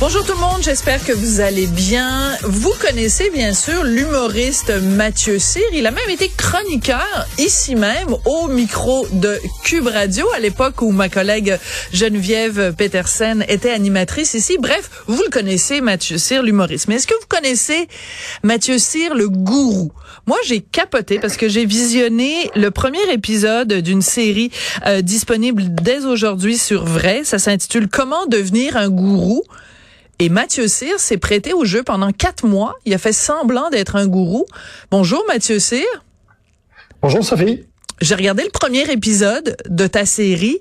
Bonjour tout le monde, j'espère que vous allez bien. Vous connaissez bien sûr l'humoriste Mathieu Cyr. Il a même été chroniqueur ici même au micro de Cube Radio à l'époque où ma collègue Geneviève Petersen était animatrice ici. Bref, vous le connaissez Mathieu Cyr, l'humoriste. Mais est-ce que vous connaissez Mathieu Cyr, le gourou? Moi, j'ai capoté parce que j'ai visionné le premier épisode d'une série euh, disponible dès aujourd'hui sur Vrai. Ça s'intitule Comment devenir un gourou. Et Mathieu Cyr s'est prêté au jeu pendant quatre mois. Il a fait semblant d'être un gourou. Bonjour Mathieu Cyr. Bonjour Sophie. J'ai regardé le premier épisode de ta série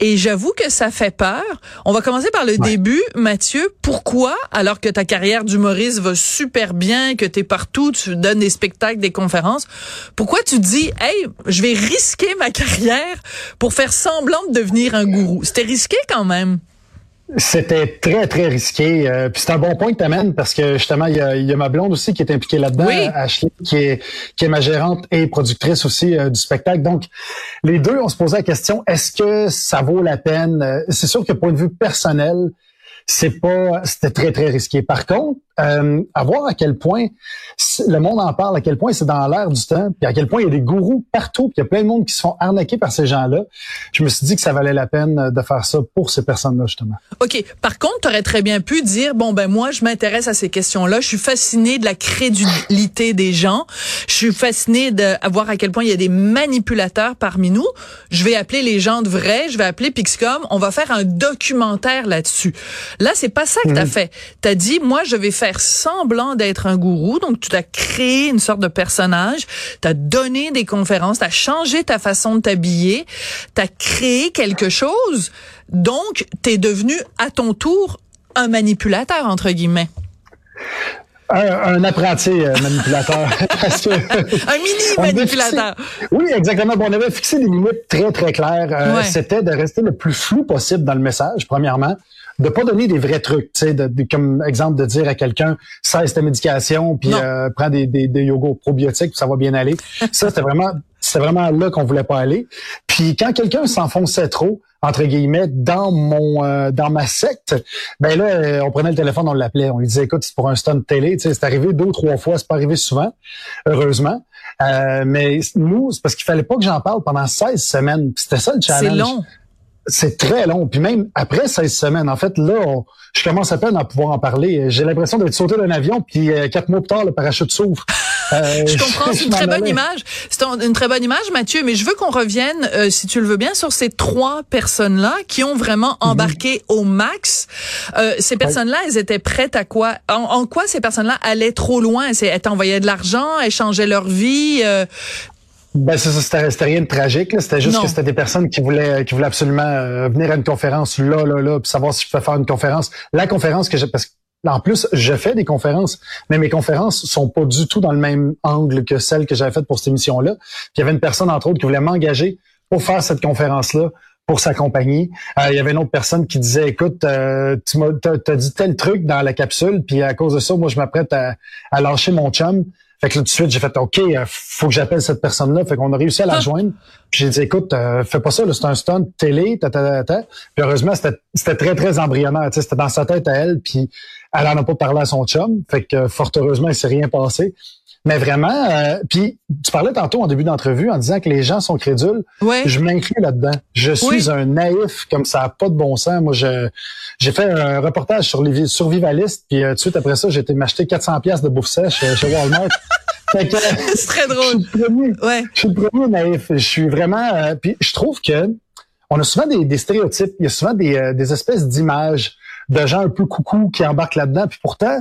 et j'avoue que ça fait peur. On va commencer par le début. Mathieu, pourquoi, alors que ta carrière d'humoriste va super bien, que tu es partout, tu donnes des spectacles, des conférences, pourquoi tu dis, hey, je vais risquer ma carrière pour faire semblant de devenir un gourou? C'était risqué quand même. C'était très, très risqué. Euh, puis c'est un bon point que tu amènes parce que justement, il y a, y a, ma blonde aussi qui est impliquée là-dedans, Ashley, qui est, qui est ma gérante et productrice aussi euh, du spectacle. Donc, les deux, on se posait la question, est-ce que ça vaut la peine? Euh, c'est sûr que point de vue personnel, c'est pas, c'était très, très risqué. Par contre, euh, à voir à quel point le monde en parle, à quel point c'est dans l'air du temps, puis à quel point il y a des gourous partout, puis il y a plein de monde qui se font arnaquer par ces gens-là. Je me suis dit que ça valait la peine de faire ça pour ces personnes-là, justement. OK. Par contre, tu aurais très bien pu dire, bon, ben moi, je m'intéresse à ces questions-là. Je suis fasciné de la crédulité des gens. Je suis fasciné de voir à quel point il y a des manipulateurs parmi nous. Je vais appeler les gens de vrai, je vais appeler Pixcom, on va faire un documentaire là-dessus. Là, c'est pas ça que tu as mhm. fait. Tu as dit, moi, je vais faire faire semblant d'être un gourou. Donc, tu as créé une sorte de personnage, tu as donné des conférences, tu as changé ta façon de t'habiller, tu as créé quelque chose. Donc, tu es devenu à ton tour un manipulateur, entre guillemets. Un, apprenti euh, manipulateur. un mini manipulateur. oui, exactement. Bon, on avait fixé des limites très, très claires. Euh, c'était de rester le plus flou possible dans le message, premièrement de pas donner des vrais trucs, tu sais, de, comme exemple de dire à quelqu'un cesse ta médication puis euh, prends des, des, des yogos probiotiques ça va bien aller. ça c'était vraiment c'est vraiment là qu'on voulait pas aller. Puis quand quelqu'un s'enfonçait trop entre guillemets dans mon euh, dans ma secte, ben là euh, on prenait le téléphone, on l'appelait, on lui disait écoute c'est pour un stunt télé, tu sais, c'est arrivé deux ou trois fois, c'est pas arrivé souvent, heureusement. Euh, mais nous, c'est parce qu'il fallait pas que j'en parle pendant 16 semaines. C'était ça le challenge. C'est long. C'est très long. Puis même après 16 semaines, en fait, là, je commence à peine à pouvoir en parler. J'ai l'impression d'être sauté d'un avion, puis euh, quatre mois plus tard, le parachute s'ouvre. Euh, je comprends, c'est une très bonne image. C'est une très bonne image, Mathieu, mais je veux qu'on revienne, euh, si tu le veux bien, sur ces trois personnes-là qui ont vraiment mhm. embarqué au max. ces personnes-là, elles étaient prêtes à quoi? En, quoi ces personnes-là allaient trop loin? Elles t'envoyaient de l'argent, elles changeaient leur vie. Ben c'est ça, c'était rien de tragique. C'était juste que c'était des personnes qui voulaient qui voulaient absolument euh, venir à une conférence là, là, là, puis savoir si je pouvais faire une conférence. La conférence que j'ai parce que en plus, je fais des conférences, mais mes conférences sont pas du tout dans le même angle que celles que j'avais faites pour cette émission-là. il y avait une personne, entre autres, qui voulait m'engager pour faire cette conférence-là pour s'accompagner. Euh, il y avait une autre personne qui disait, écoute, euh, tu m'as as, dit tel truc dans la capsule, puis à cause de ça, moi, je m'apprête à, à lâcher mon chum. Fait que là, tout de suite, j'ai fait OK, euh, faut que j'appelle cette personne-là. Fait qu'on a réussi à la ah. joindre. Puis j'ai dit écoute, euh, fais pas ça, c'est un stunt télé, ta, ta, ta, Puis heureusement, c'était très, très embryonnaire. C'était dans sa tête à elle, puis elle en a pas parlé à son chum. Fait que fort heureusement, il s'est rien passé. Mais vraiment, euh, puis tu parlais tantôt en début d'entrevue en disant que les gens sont crédules. Ouais. Je m'inclus là-dedans. Je suis un naïf comme ça, a pas de bon sens. Moi, je j'ai fait un reportage sur les survivalistes, puis euh, tout de suite après ça, j'ai été m'acheter 400 pièces de bouffe sèche euh, chez Walmart. C'est très drôle. Je suis le premier, ouais. je suis le premier naïf. Je suis vraiment. puis je trouve que on a souvent des, des stéréotypes. Il y a souvent des, des espèces d'images de gens un peu coucou qui embarquent là-dedans. Puis pourtant,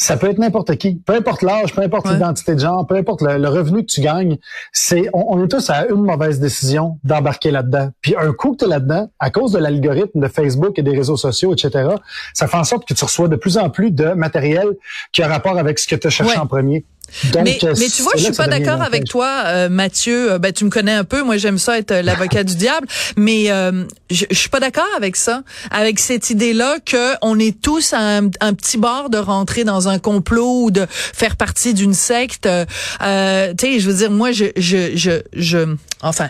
ça peut être n'importe qui, peu importe l'âge, peu importe l'identité de genre, peu importe le, revenu que tu gagnes. C'est, on, est tous à une mauvaise décision d'embarquer là-dedans. Puis un coup que tu es là-dedans, à cause de l'algorithme de Facebook et des réseaux sociaux, etc., ça fait en sorte que tu reçois de plus en plus de matériel qui a rapport avec ce que tu as cherché en premier mais, euh, mais tu vois, je suis pas d'accord avec toi, euh, Mathieu. Euh, ben, tu me connais un peu. Moi, j'aime ça être l'avocat du diable. Mais je, je suis pas d'accord avec ça, avec cette idée-là que on est tous à un, petit bord de rentrer dans un complot ou de faire partie d'une secte. tu sais, je veux dire, moi, je, je, je, je enfin,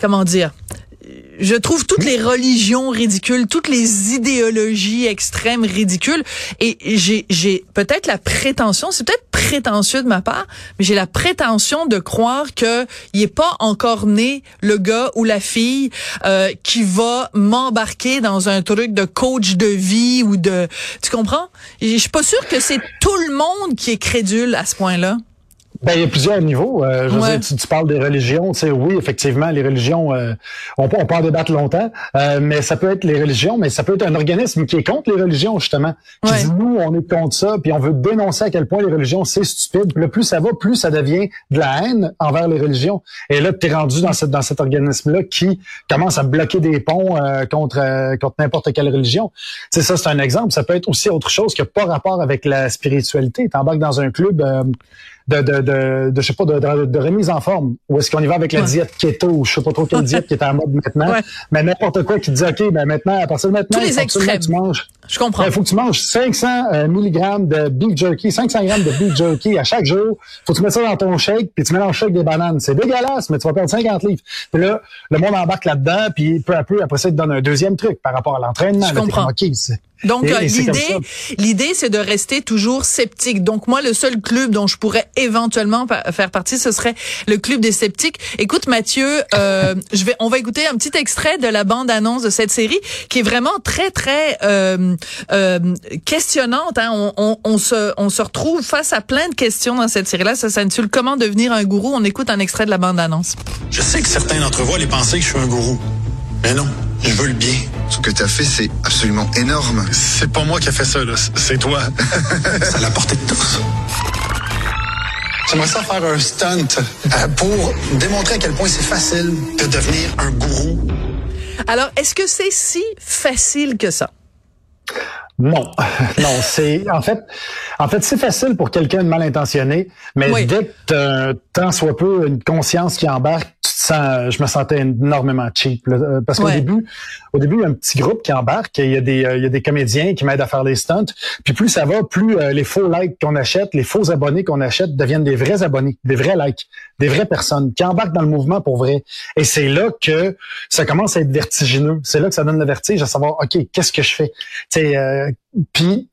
comment dire? Je trouve toutes les religions ridicules, toutes les idéologies extrêmes ridicules. Et j'ai, peut-être la prétention, c'est peut-être prétentieux de ma part, mais j'ai la prétention de croire que il est pas encore né le gars ou la fille euh, qui va m'embarquer dans un truc de coach de vie ou de, tu comprends? Je suis pas sûre que c'est tout le monde qui est crédule à ce point-là. Ben, il y a plusieurs niveaux. Euh, je dire, tu, parles des religions. Tu sais, oui, effectivement, les religions, euh, on, on, peut en débattre longtemps, euh, mais ça peut être les religions, mais ça peut être un organisme qui est contre les religions, justement. Qui dit, nous, on est contre ça, puis on veut dénoncer à quel point les religions, c'est stupide. Puis plus ça va, plus ça devient de la haine envers les religions. Et là, tu es rendu dans, cette, dans cet organisme-là qui commence à bloquer des ponts contre, contre n'importe quelle religion. Tu sais, ça, c'est un exemple. Ça peut être aussi autre chose qui n'a pas rapport avec la spiritualité. Tu embarques dans un club de, de, de, de, je sais pas, de, de, remise en forme. Ou est-ce qu'on y va avec la diète keto ou je sais pas trop quelle diète qui est en mode maintenant. Mais n'importe quoi qui dit, OK, ben maintenant, à partir de maintenant, Tous les extrêmes. tu manges. Je comprends. Il faut que tu manges 500 euh, mg de beef jerky, 500 grammes de beef jerky à chaque jour. Faut que tu mettes ça dans ton shake, puis tu mélanges ça avec des bananes. C'est dégueulasse, mais tu vas perdre 50 livres. Puis là, le monde embarque là-dedans, puis peu à peu, après ça, il te donne un deuxième truc par rapport à l'entraînement. Je comprends. Donc l'idée, l'idée, c'est de rester toujours sceptique. Donc moi, le seul club dont je pourrais éventuellement faire partie, ce serait le club des sceptiques. Écoute, Mathieu, euh, je vais, on va écouter un petit extrait de la bande annonce de cette série qui est vraiment très très euh, euh, questionnante. Hein. On, on, on, se, on se retrouve face à plein de questions dans cette série-là. Ça s'intitule Comment devenir un gourou. On écoute un extrait de la bande annonce. Je sais que certains d'entre vous allaient penser que je suis un gourou, mais non. Je veux le bien. Ce que tu as fait, c'est absolument énorme. C'est pas moi qui a fait ça, là. C'est toi. ça l'a porté de tous. J'aimerais ça faire un stunt euh, pour démontrer à quel point c'est facile de devenir un gourou. Alors, est-ce que c'est si facile que ça? Non, non, c'est en fait, en fait, c'est facile pour quelqu'un de mal intentionné, mais dès que tu tant soit peu une conscience qui embarque, je me sentais énormément cheap. Euh, parce qu'au début, au début, il y a un petit groupe qui embarque, il y a des, euh, il y a des comédiens qui m'aident à faire les stunts. Puis plus ça va, plus euh, les faux likes qu'on achète, les faux abonnés qu'on achète deviennent des vrais abonnés, des vrais likes, des vraies personnes qui embarquent dans le mouvement pour vrai. Et c'est là que ça commence à être vertigineux. C'est là que ça donne le vertige à savoir, OK, qu'est-ce que je fais? Puis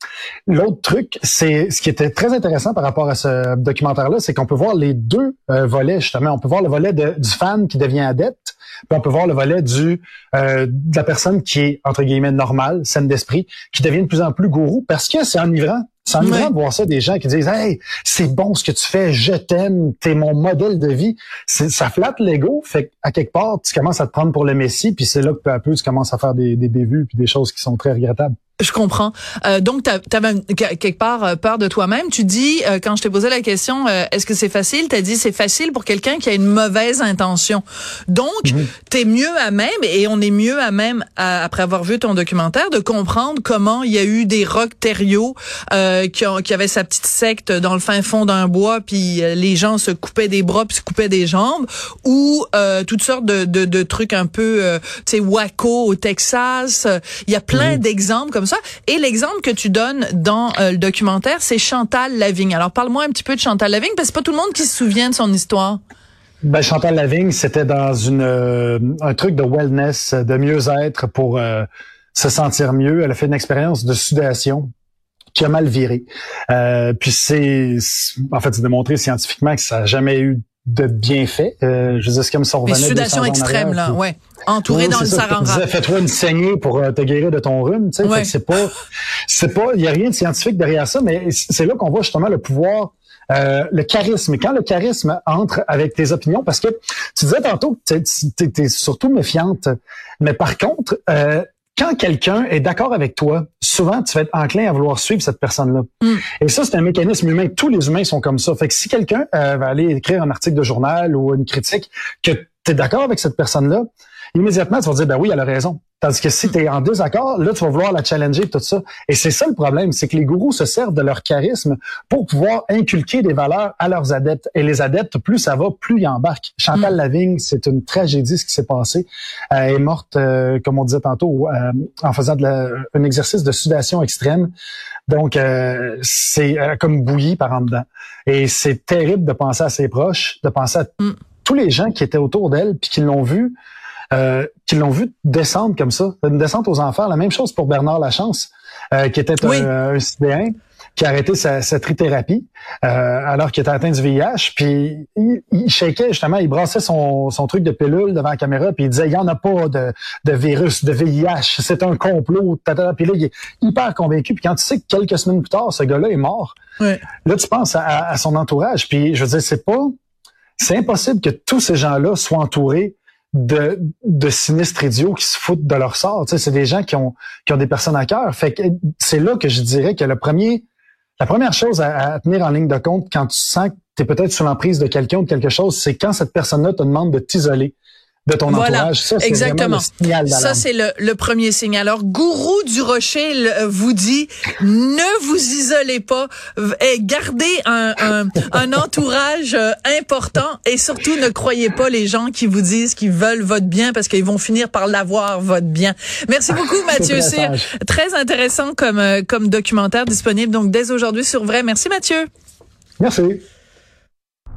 l'autre truc, c'est ce qui était très intéressant par rapport à ce documentaire-là, c'est qu'on peut voir les deux volets justement. On peut voir le volet du fan qui devient adepte, puis on peut voir le volet du euh, de la personne qui est entre guillemets normale, saine d'esprit, qui devient de plus en plus gourou parce que c'est enivrant. C'est enivrant de voir ça des gens qui disent Hey, c'est bon ce que tu fais, je t'aime, t'es mon modèle de vie. Ça flatte l'ego, fait à quelque part, tu commences à te prendre pour le messie, puis c'est là que peu à peu tu commences à faire des, des bévues puis des choses qui sont très regrettables. Je comprends. Euh, donc, tu avais quelque part euh, peur de toi-même. Tu dis, euh, quand je t'ai posé la question, euh, est-ce que c'est facile? Tu as dit, c'est facile pour quelqu'un qui a une mauvaise intention. Donc, mhm. tu es mieux à même, et on est mieux à même, après avoir vu ton documentaire, de comprendre comment il y a eu des rocs terriaux qui, ont, qui avaient sa petite secte dans le fin fond d'un bois, puis les gens se coupaient des bras, puis se coupaient des jambes, ou toutes sortes de, de, de, trucs un peu, tu sais, wacko au Texas. Il y a plein d'exemples comme et l'exemple que tu donnes dans euh, le documentaire, c'est Chantal Lavigne. Alors parle-moi un petit peu de Chantal Lavigne parce que c'est pas tout le monde qui se souvient de son histoire. Ben, Chantal Lavigne, c'était dans une euh, un truc de wellness, de mieux-être pour euh, se sentir mieux. Elle a fait une expérience de sudation qui a mal viré. puis c'est, en fait, c'est démontré scientifiquement que ça n'a jamais eu de bienfaits. Euh, je veux dire, c'est comme si on revenait sudation extrême, là, ouais. Entouré dans le saranga. Fais-toi une saignée pour euh, te guérir de ton rhume, tu sais. C'est pas, c'est pas, il y a rien de scientifique derrière ça, mais c'est là qu'on voit justement le pouvoir euh, le charisme. Quand le charisme entre avec tes opinions, parce que tu disais tantôt que tu es, surtout méfiante, mais par contre, euh, quand quelqu'un est d'accord avec toi, souvent tu vas être enclin à vouloir suivre cette personne-là. Mm. Et ça, c'est un mécanisme humain. Tous les humains sont comme ça. Fait que si quelqu'un euh, va aller écrire un article de journal ou une critique, que tu es d'accord avec cette personne-là, immédiatement, tu vas dire, ben oui, elle a raison. Tandis que si tu es en désaccord, là, tu vas vouloir la challenger tout ça. Et c'est ça le problème, c'est que les gourous se servent de leur charisme pour pouvoir inculquer des valeurs à leurs adeptes. Et les adeptes, plus ça va, plus ils embarquent. Chantal mm. Lavigne, c'est une tragédie ce qui s'est passé. elle est morte, euh, comme on disait tantôt, euh, en faisant de un exercice de sudation extrême. Donc, euh, c'est comme bouilli par en dedans. Et c'est terrible de penser à ses proches, de penser à mm. tous les gens qui étaient autour d'elle, puis qui l'ont vu euh, qui l'ont vu descendre comme ça, une descente aux enfers. La même chose pour Bernard Lachance, euh, qui était un, un citoyen qui a arrêté sa, sa trithérapie euh, alors qu'il était atteint du VIH. Puis il, il shakeait justement, il brassait son, son truc de pilule devant la caméra, puis il disait il y en a pas de, de virus, de VIH, c'est un complot. Tata. Puis là, il est hyper convaincu. Puis quand tu sais que quelques semaines plus tard, ce gars-là est mort, là tu penses à, à, son entourage. Puis je veux dire, c'est pas, c'est impossible que tous ces gens-là soient entourés de, de sinistres idiots qui se foutent de leur sort. Tu sais, c'est des gens qui ont, qui ont des personnes à cœur. Fait que c'est là que je dirais que le premier, la première chose à, à tenir en ligne de compte quand tu sens que tu es peut-être sous l'emprise de quelqu'un ou de quelque chose, c'est quand cette personne-là te demande de t'isoler de ton voilà, entourage. Ça, exactement. ça, c'est le, le, premier signe. Alors, Gourou du Rocher vous dit, ne vous isolez pas, gardez un, un, un entourage euh, important et surtout ne croyez pas les gens qui vous disent qu'ils veulent votre bien parce qu'ils vont finir par l'avoir, votre bien. Merci beaucoup, Mathieu Cyr. Très intéressant comme, euh, comme documentaire disponible donc dès aujourd'hui sur Vrai. Merci, Mathieu. Merci.